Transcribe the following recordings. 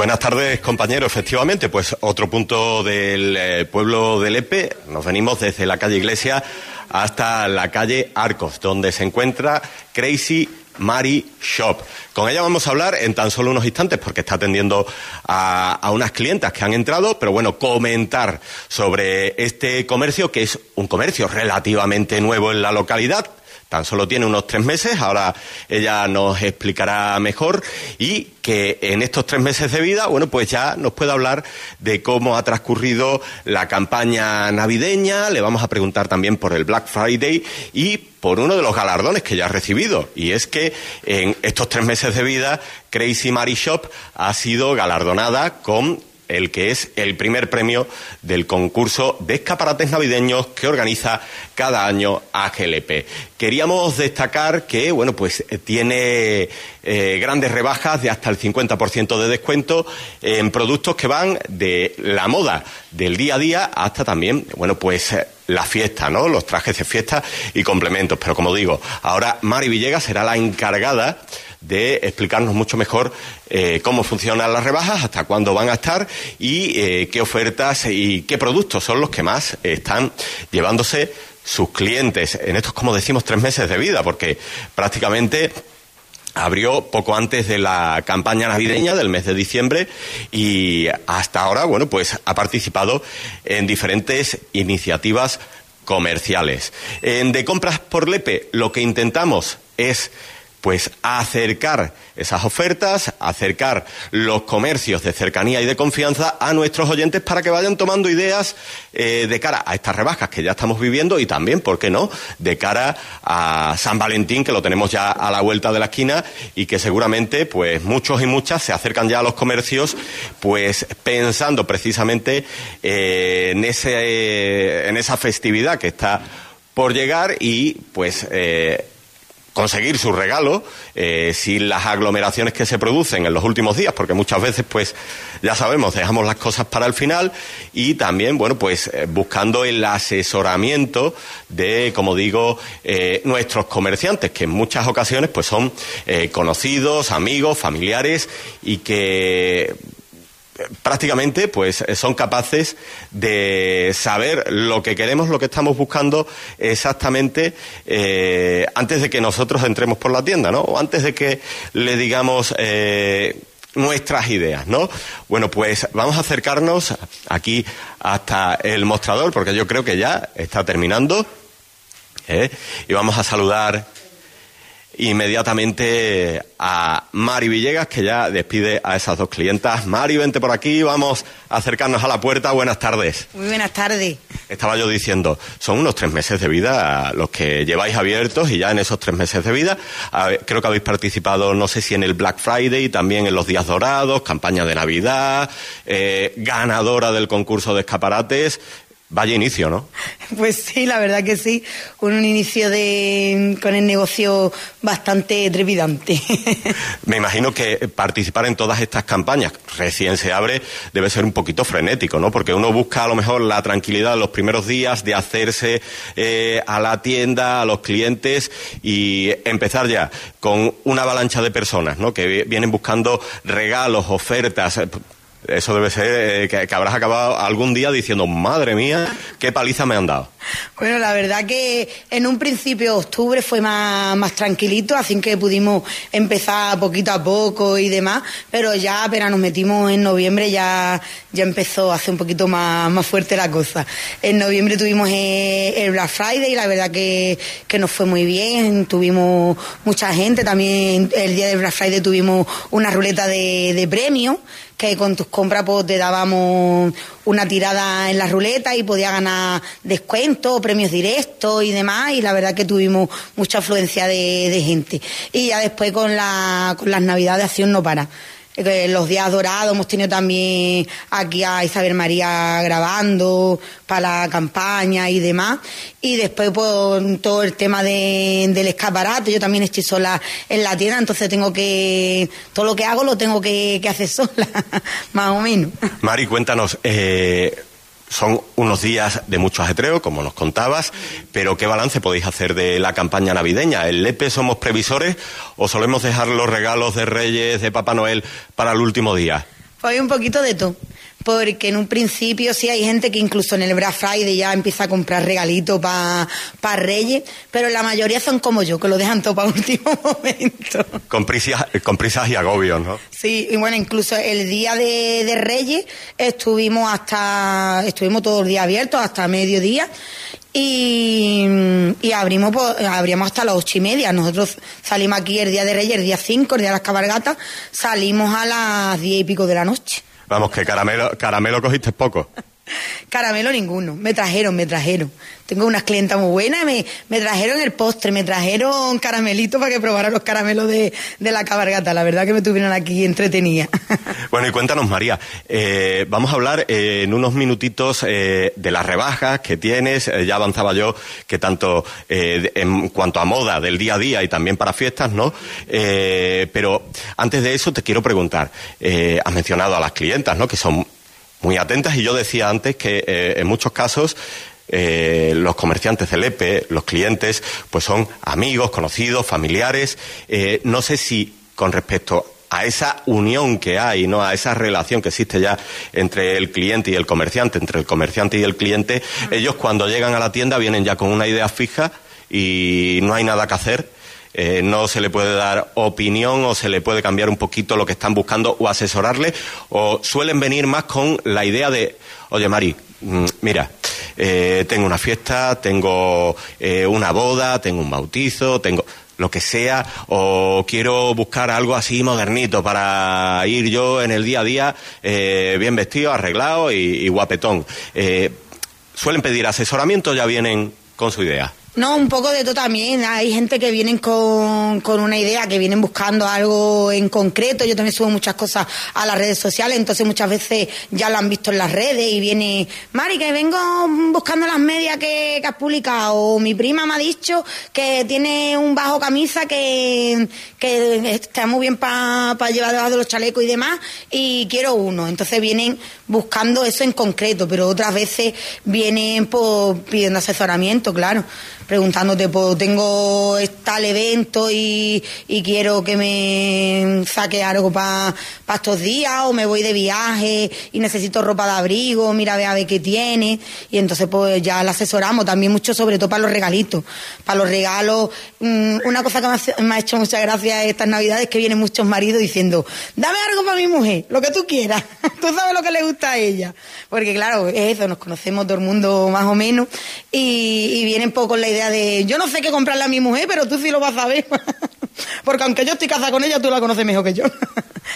Buenas tardes, compañero. Efectivamente, pues otro punto del eh, pueblo de Lepe. Nos venimos desde la calle Iglesia hasta la calle Arcos, donde se encuentra Crazy Mari Shop. Con ella vamos a hablar en tan solo unos instantes porque está atendiendo a, unas clientas que han entrado, pero bueno, comentar sobre este comercio que es un comercio relativamente nuevo en la localidad. Tan solo tiene unos tres meses, ahora ella nos explicará mejor y que en estos tres meses de vida, bueno, pues ya nos puede hablar de cómo ha transcurrido la campaña navideña, le vamos a preguntar también por el Black Friday y por uno de los galardones que ya ha recibido. Y es que en estos tres meses de vida, Crazy Mary Shop ha sido galardonada con el que es el primer premio del concurso de escaparates navideños que organiza cada año AGLP. Queríamos destacar que, bueno, pues tiene eh, grandes rebajas de hasta el 50% de descuento en productos que van de la moda del día a día hasta también, bueno, pues la fiesta, ¿no? Los trajes de fiesta y complementos. Pero como digo, ahora Mari Villegas será la encargada de explicarnos mucho mejor eh, cómo funcionan las rebajas, hasta cuándo van a estar y eh, qué ofertas y qué productos son los que más están llevándose sus clientes en estos, como decimos, tres meses de vida, porque prácticamente abrió poco antes de la campaña navideña del mes de diciembre y hasta ahora, bueno, pues ha participado en diferentes iniciativas comerciales. De Compras por Lepe lo que intentamos es pues acercar esas ofertas, acercar los comercios de cercanía y de confianza a nuestros oyentes para que vayan tomando ideas eh, de cara a estas rebajas que ya estamos viviendo y también, ¿por qué no?, de cara a San Valentín, que lo tenemos ya a la vuelta de la esquina y que seguramente, pues muchos y muchas se acercan ya a los comercios, pues pensando precisamente eh, en, ese, en esa festividad que está por llegar y pues eh, conseguir su regalo eh, sin las aglomeraciones que se producen en los últimos días, porque muchas veces, pues, ya sabemos, dejamos las cosas para el final y también, bueno, pues, eh, buscando el asesoramiento de, como digo, eh, nuestros comerciantes, que en muchas ocasiones, pues, son conocidos, amigos, familiares y que prácticamente pues son capaces de saber lo que queremos, lo que estamos buscando exactamente eh, antes de que nosotros entremos por la tienda, ¿no? O antes de que le digamos eh, nuestras ideas, ¿no? Bueno, pues vamos a acercarnos aquí hasta el mostrador porque yo creo que ya está terminando ¿eh? y vamos a saludar inmediatamente a Mari Villegas, que ya despide a esas dos clientas. Mari, vente por aquí, vamos a acercarnos a la puerta. Buenas tardes. Muy buenas tardes. Estaba yo diciendo, son unos tres meses de vida los que lleváis abiertos y ya en esos tres meses de vida creo que habéis participado, no sé si en el Black Friday, también en los días dorados, campaña de Navidad, eh, ganadora del concurso de escaparates. Vaya inicio, ¿no? Pues sí, la verdad que sí. Un inicio de, con el negocio bastante trepidante. Me imagino que participar en todas estas campañas, recién se abre, debe ser un poquito frenético, ¿no? Porque uno busca a lo mejor la tranquilidad en los primeros días de hacerse eh, a la tienda, a los clientes y empezar ya con una avalancha de personas, ¿no? Que vienen buscando regalos, ofertas eso debe ser eh, que, habrás acabado algún día diciendo, madre mía, qué paliza me han dado. Bueno, la verdad que en un principio octubre fue más, más tranquilito, así que pudimos empezar poquito a poco y demás, pero ya apenas nos metimos en noviembre ya, ya empezó a hacer un poquito más, más fuerte la cosa. En noviembre tuvimos el Black Friday y la verdad que, que nos fue muy bien, tuvimos mucha gente, también el día del Black Friday tuvimos una ruleta de, de premios que con tus compras pues, te dábamos una tirada en la ruleta y podía ganar descuentos, premios directos y demás, y la verdad que tuvimos mucha afluencia de, de gente. Y ya después con, la, con las navidades así no para los días dorados hemos tenido también aquí a Isabel María grabando para la campaña y demás. Y después por todo el tema de, del escaparate. Yo también estoy sola en la tienda entonces tengo que todo lo que hago lo tengo que, que hacer sola más o menos. Mari cuéntanos eh son unos días de mucho ajetreo, como nos contabas, pero ¿qué balance podéis hacer de la campaña navideña? ¿El LEPE somos previsores o solemos dejar los regalos de Reyes, de Papá Noel, para el último día? Pues un poquito de todo porque en un principio sí hay gente que incluso en el Black Friday ya empieza a comprar regalitos para pa Reyes, pero la mayoría son como yo, que lo dejan todo para último momento. Con prisas, con prisas y agobios, ¿no? Sí, y bueno, incluso el día de, de Reyes estuvimos hasta, estuvimos todo el día abiertos hasta mediodía y, y abrimos, abrimos hasta las ocho y media. Nosotros salimos aquí el día de Reyes, el día cinco, el día de las cabalgatas, salimos a las diez y pico de la noche. Vamos, que caramelo, caramelo cogiste poco. Caramelo ninguno. Me trajeron, me trajeron. Tengo unas clientas muy buenas, me, me trajeron el postre, me trajeron caramelito para que probara los caramelos de, de la cabargata. La verdad que me tuvieron aquí entretenida. Bueno, y cuéntanos, María, eh, vamos a hablar eh, en unos minutitos eh, de las rebajas que tienes. Ya avanzaba yo que tanto en cuanto a moda del día a día y también para fiestas, ¿no? Pero antes de eso te quiero preguntar, has mencionado a las clientas, ¿no? Que son muy atentas y yo decía antes que eh, en muchos casos eh, los comerciantes del EPE, los clientes, pues son amigos, conocidos, familiares. Eh, no sé si con respecto a esa unión que hay, ¿no? a esa relación que existe ya entre el cliente y el comerciante, entre el comerciante y el cliente, ellos cuando llegan a la tienda vienen ya con una idea fija y no hay nada que hacer. Eh, no se le puede dar opinión o se le puede cambiar un poquito lo que están buscando o asesorarle o suelen venir más con la idea de, oye Mari, mm, mira, eh, tengo una fiesta, tengo eh, una boda, tengo un bautizo, tengo lo que sea, o quiero buscar algo así modernito para ir yo en el día a día eh, bien vestido, arreglado y, guapetón. Suelen pedir asesoramiento, ya vienen con su idea. No, un poco de todo también. Hay gente que vienen con, con, una idea, que vienen buscando algo en concreto. Yo también subo muchas cosas a las redes sociales, entonces muchas veces ya lo han visto en las redes y viene, Mari, que vengo buscando las medias que, has publicado. O mi prima me ha dicho que tiene un bajo camisa que, que está muy bien para pa llevar debajo de los chalecos y demás, y quiero uno. Entonces vienen buscando eso en concreto, pero otras veces vienen pues, pidiendo asesoramiento, claro preguntándote, pues tengo tal evento y, y quiero que me saque algo para pa estos días o me voy de viaje y necesito ropa de abrigo, mira, ve a ver qué tiene. Y entonces pues ya la asesoramos también mucho, sobre todo para los regalitos. Para los regalos, mmm, una cosa que me ha, hecho muchas gracias estas navidades es que vienen muchos maridos diciendo, dame algo para mi mujer, lo que tú quieras. tú sabes lo que le gusta a ella. Porque claro, es eso, nos conocemos todo el mundo más o menos y, y vienen poco con la de yo no sé qué comprarle a mi mujer, pero tú sí lo vas a ver. Porque aunque yo estoy casada con ella, tú la conoces mejor que yo.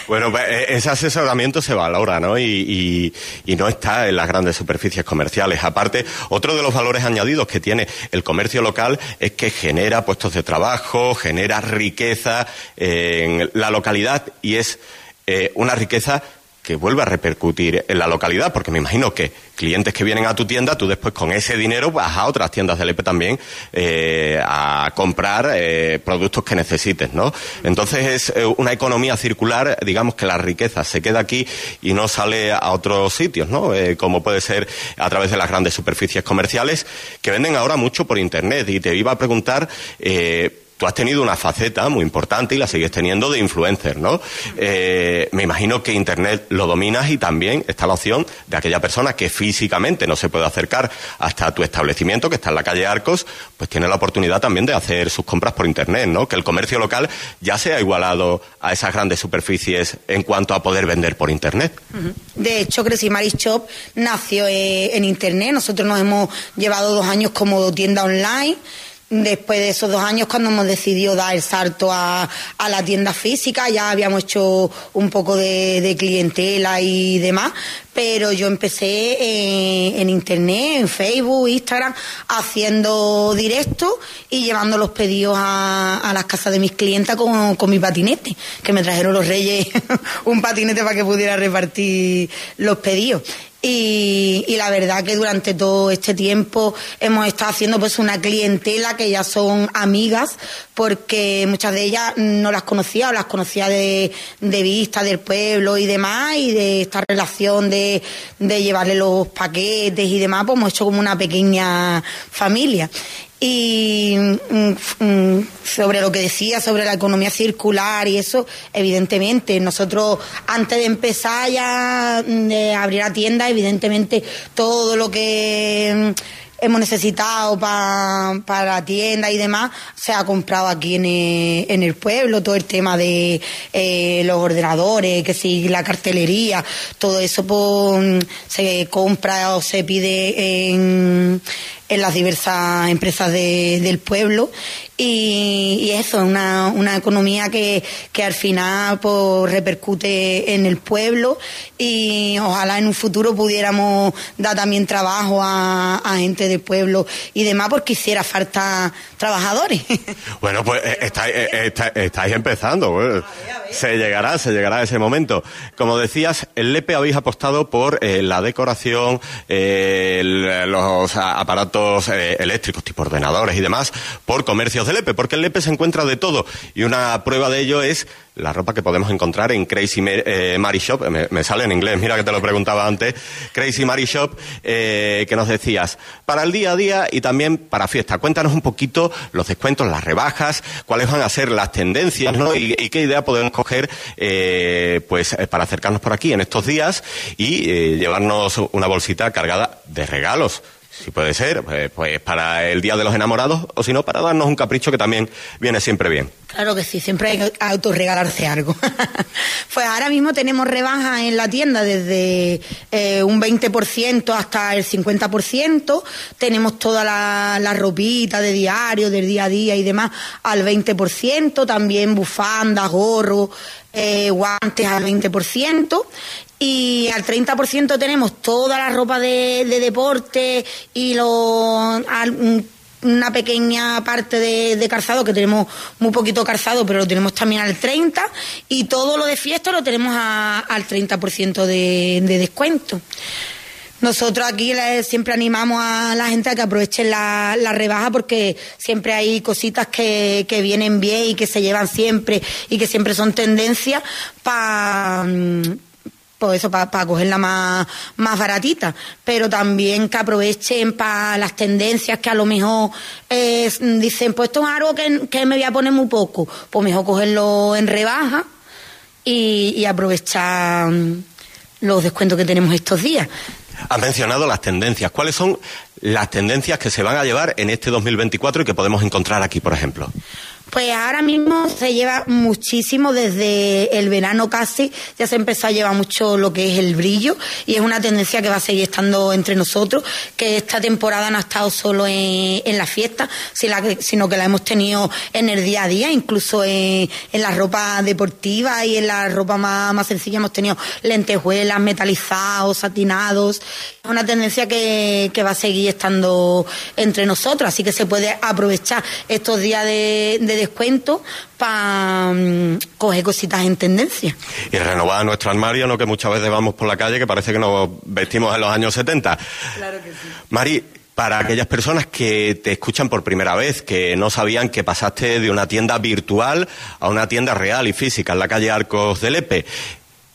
Bueno, pues ese asesoramiento se valora, ¿no? Y, y, no está en las grandes superficies comerciales. Aparte, otro de los valores añadidos que tiene el comercio local es que genera puestos de trabajo, genera riqueza en la localidad y es eh, una riqueza que vuelva a repercutir en la localidad, porque me imagino que clientes que vienen a tu tienda, tú después con ese dinero vas a otras tiendas del EPE también eh, a comprar eh, productos que necesites, ¿no? Entonces es eh, una economía circular, digamos que la riqueza se queda aquí y no sale a otros sitios, ¿no? Eh, como puede ser a través de las grandes superficies comerciales que venden ahora mucho por internet. Y te iba a preguntar eh, tú has tenido una faceta muy importante y la sigues teniendo de influencer, ¿no? Eh, me imagino que Internet lo dominas y también está la opción de aquella persona que físicamente no se puede acercar hasta tu establecimiento, que está en la calle Arcos, pues tiene la oportunidad también de hacer sus compras por Internet, ¿no? Que el comercio local ya se ha igualado a esas grandes superficies en cuanto a poder vender por Internet. De hecho, Crecimari Shop nació eh, en Internet. Nosotros nos hemos llevado dos años como tienda online después de esos dos años cuando hemos decidido dar el salto a, a la tienda física, ya habíamos hecho un poco de, de clientela y demás, pero yo empecé en, en, internet, en Facebook, Instagram, haciendo directo y llevando los pedidos a, a las casas de mis clientas con, con mi patinete, que me trajeron los reyes un patinete para que pudiera repartir los pedidos. Y, la verdad que durante todo este tiempo hemos estado haciendo pues una clientela que ya son amigas porque muchas de ellas no las conocía o las conocía de, de vista del pueblo y demás y de esta relación de, de llevarle los paquetes y demás pues hemos hecho como una pequeña familia Y mm, mm, sobre lo que decía, sobre la economía circular y eso, evidentemente, nosotros antes de empezar ya mm, de abrir la tienda, evidentemente todo lo que hemos necesitado para la tienda y demás, se ha comprado aquí en el, en el pueblo, todo el tema de eh, los ordenadores, que si la cartelería, todo eso pues, se compra o se pide en, en las diversas empresas de, del pueblo y, y eso, una, una economía que, que al final pues, repercute en el pueblo y ojalá en un futuro pudiéramos dar también trabajo a, a gente del pueblo y demás porque hiciera falta trabajadores. Bueno, pues eh, estáis, eh, estáis, empezando. Pues. Se llegará, se llegará ese momento. Como decías, el LEPE habéis apostado por eh, la decoración, los aparatos eléctricos, tipo ordenadores y demás, por comercio del Lepe, porque el Lepe se encuentra de todo. Y una prueba de ello es la ropa que podemos encontrar en Crazy eh, Mary Shop. Me, sale en inglés, mira que te lo preguntaba antes. Crazy Mary Shop, eh, que nos decías, para el día a día y también para fiesta. Cuéntanos un poquito los descuentos, las rebajas, cuáles van a ser las tendencias, ¿no? Y, qué idea podemos coger, eh, pues, para acercarnos por aquí en estos días y llevarnos una bolsita cargada de regalos. Si puede ser, pues, pues, para el Día de los Enamorados o si no, para darnos un capricho que también viene siempre bien. Claro que sí, siempre hay que autorregalarse algo. pues ahora mismo tenemos rebajas en la tienda desde eh, un 20% hasta el 50%. Tenemos toda la, la, ropita de diario, del día a día y demás al 20%. También bufandas, gorros, eh, guantes al 20% y al 30% tenemos toda la ropa de, deporte y lo, una pequeña parte de, calzado, que tenemos muy poquito calzado, pero lo tenemos también al 30%, y todo lo de fiesta lo tenemos al 30% de, de descuento. Nosotros aquí siempre animamos a la gente a que aprovechen la, la rebaja porque siempre hay cositas que, que, vienen bien y que se llevan siempre y que siempre son tendencias para pues eso, para cogerla más, más baratita, pero también que aprovechen para las tendencias que a lo mejor dicen, pues esto es algo que, me voy a poner muy poco, pues mejor cogerlo en rebaja y, y aprovechar los descuentos que tenemos estos días. Has mencionado las tendencias. ¿Cuáles son las tendencias que se van a llevar en este 2024 y que podemos encontrar aquí, por ejemplo? Pues ahora mismo se lleva muchísimo desde el verano casi, ya se empezó a llevar mucho lo que es el brillo y es una tendencia que va a seguir estando entre nosotros, que esta temporada no ha estado solo en, la fiesta, sino que la hemos tenido en el día a día, incluso en, la ropa deportiva y en la ropa más, más sencilla hemos tenido lentejuelas, metalizados, satinados. Es una tendencia que, va a seguir estando entre nosotros, así que se puede aprovechar estos días de descuento para mm, coger cositas en tendencia. Y renovar nuestro armario, no que muchas veces vamos por la calle que parece que nos vestimos en los años 70. Claro que sí. Mari, para aquellas personas que te escuchan por primera vez, que no sabían que pasaste de una tienda virtual a una tienda real y física en la calle Arcos del Epe,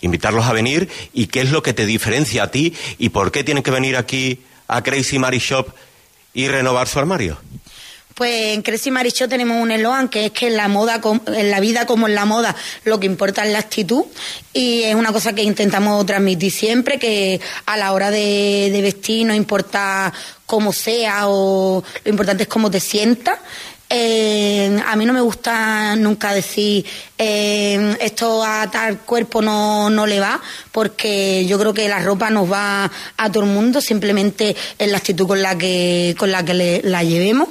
invitarlos a venir y qué es lo que te diferencia a ti y por qué tienen que venir aquí a Crazy Mari Shop y renovar su armario. Pues en Crazy Marichó tenemos un eslogan que es que en la moda, en la vida como en la moda, lo que importa es la actitud y es una cosa que intentamos transmitir siempre, que a la hora de, vestir no importa cómo sea o lo importante es cómo te sientas. Eh, a mí no me gusta nunca decir eh, esto a tal cuerpo no, no le va, porque yo creo que la ropa nos va a todo el mundo, simplemente es la actitud con la que, con la que la llevemos.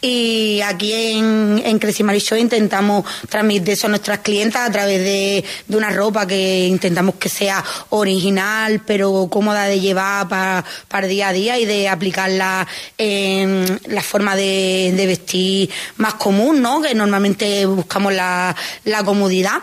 Y aquí en, en Crazy Show intentamos transmitir eso a nuestras clientas a través de, de, una ropa que intentamos que sea original, pero cómoda de llevar para, para día a día y de aplicarla en la forma de, vestir más común, ¿no? Que normalmente buscamos la, la comodidad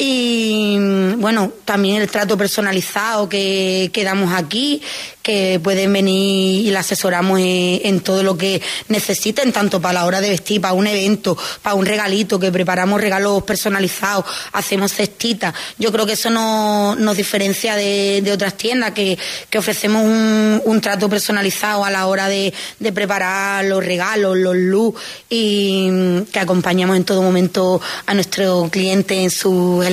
Y mm, bueno, también el trato personalizado que, que damos aquí, que pueden venir y la asesoramos en, todo lo que necesiten, tanto para la hora de vestir, para un evento, para un regalito, que preparamos regalos personalizados, hacemos cestitas. Yo creo que eso no, nos diferencia de, otras tiendas, que, ofrecemos un, trato personalizado a la hora de, de preparar los regalos, los looks y mm, que acompañamos en todo momento a nuestro cliente en sus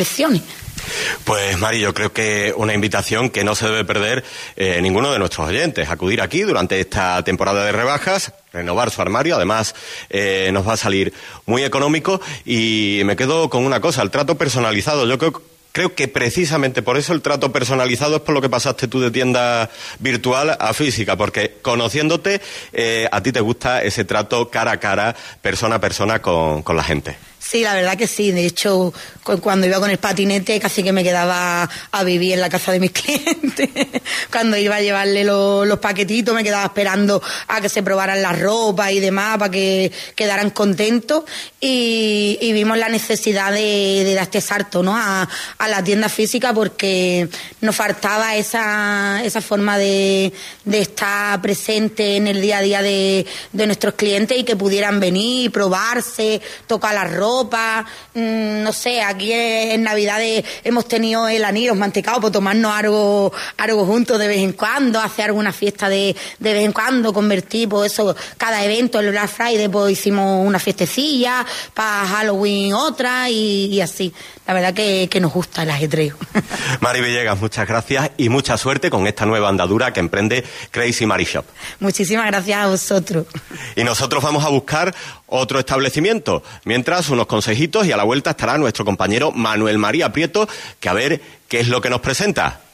Pues Mari, yo creo que una invitación que no se debe perder eh, ninguno de nuestros oyentes. Acudir aquí durante esta temporada de rebajas, renovar su armario, además eh, nos va a salir muy económico y me quedo con una cosa, el trato personalizado. Yo creo Creo que precisamente por eso el trato personalizado es por lo que pasaste tú de tienda virtual a física, porque conociéndote, eh, a ti te gusta ese trato cara a cara, persona a persona con la gente. Sí, la verdad que sí. De hecho, cuando iba con el patinete casi que me quedaba a vivir en la casa de mis clientes. cuando iba a llevarle los, paquetitos me quedaba esperando a que se probaran la ropa y demás para que quedaran contentos. Y, vimos la necesidad de, dar este salto ¿no? a, la tienda física porque nos faltaba esa, esa forma de, estar presente en el día a día de, de nuestros clientes y que pudieran venir, probarse, tocar la ropa mm, no sé, aquí en Navidades hemos tenido el anillo mantecado por tomarnos algo, algo juntos de vez en cuando, hacer alguna fiesta de, de vez en cuando, convertir pues eso, cada evento, el Black Friday pues hicimos una fiestecilla, para Halloween otra y, así. La verdad que, que nos gusta el ajetreo. Mari Villegas, muchas gracias y mucha suerte con esta nueva andadura que emprende Crazy Mari Shop. Muchísimas gracias a vosotros. Y nosotros vamos a buscar otro establecimiento. Mientras, unos consejitos y a la vuelta estará nuestro compañero Manuel María Prieto, que a ver qué es lo que nos presenta.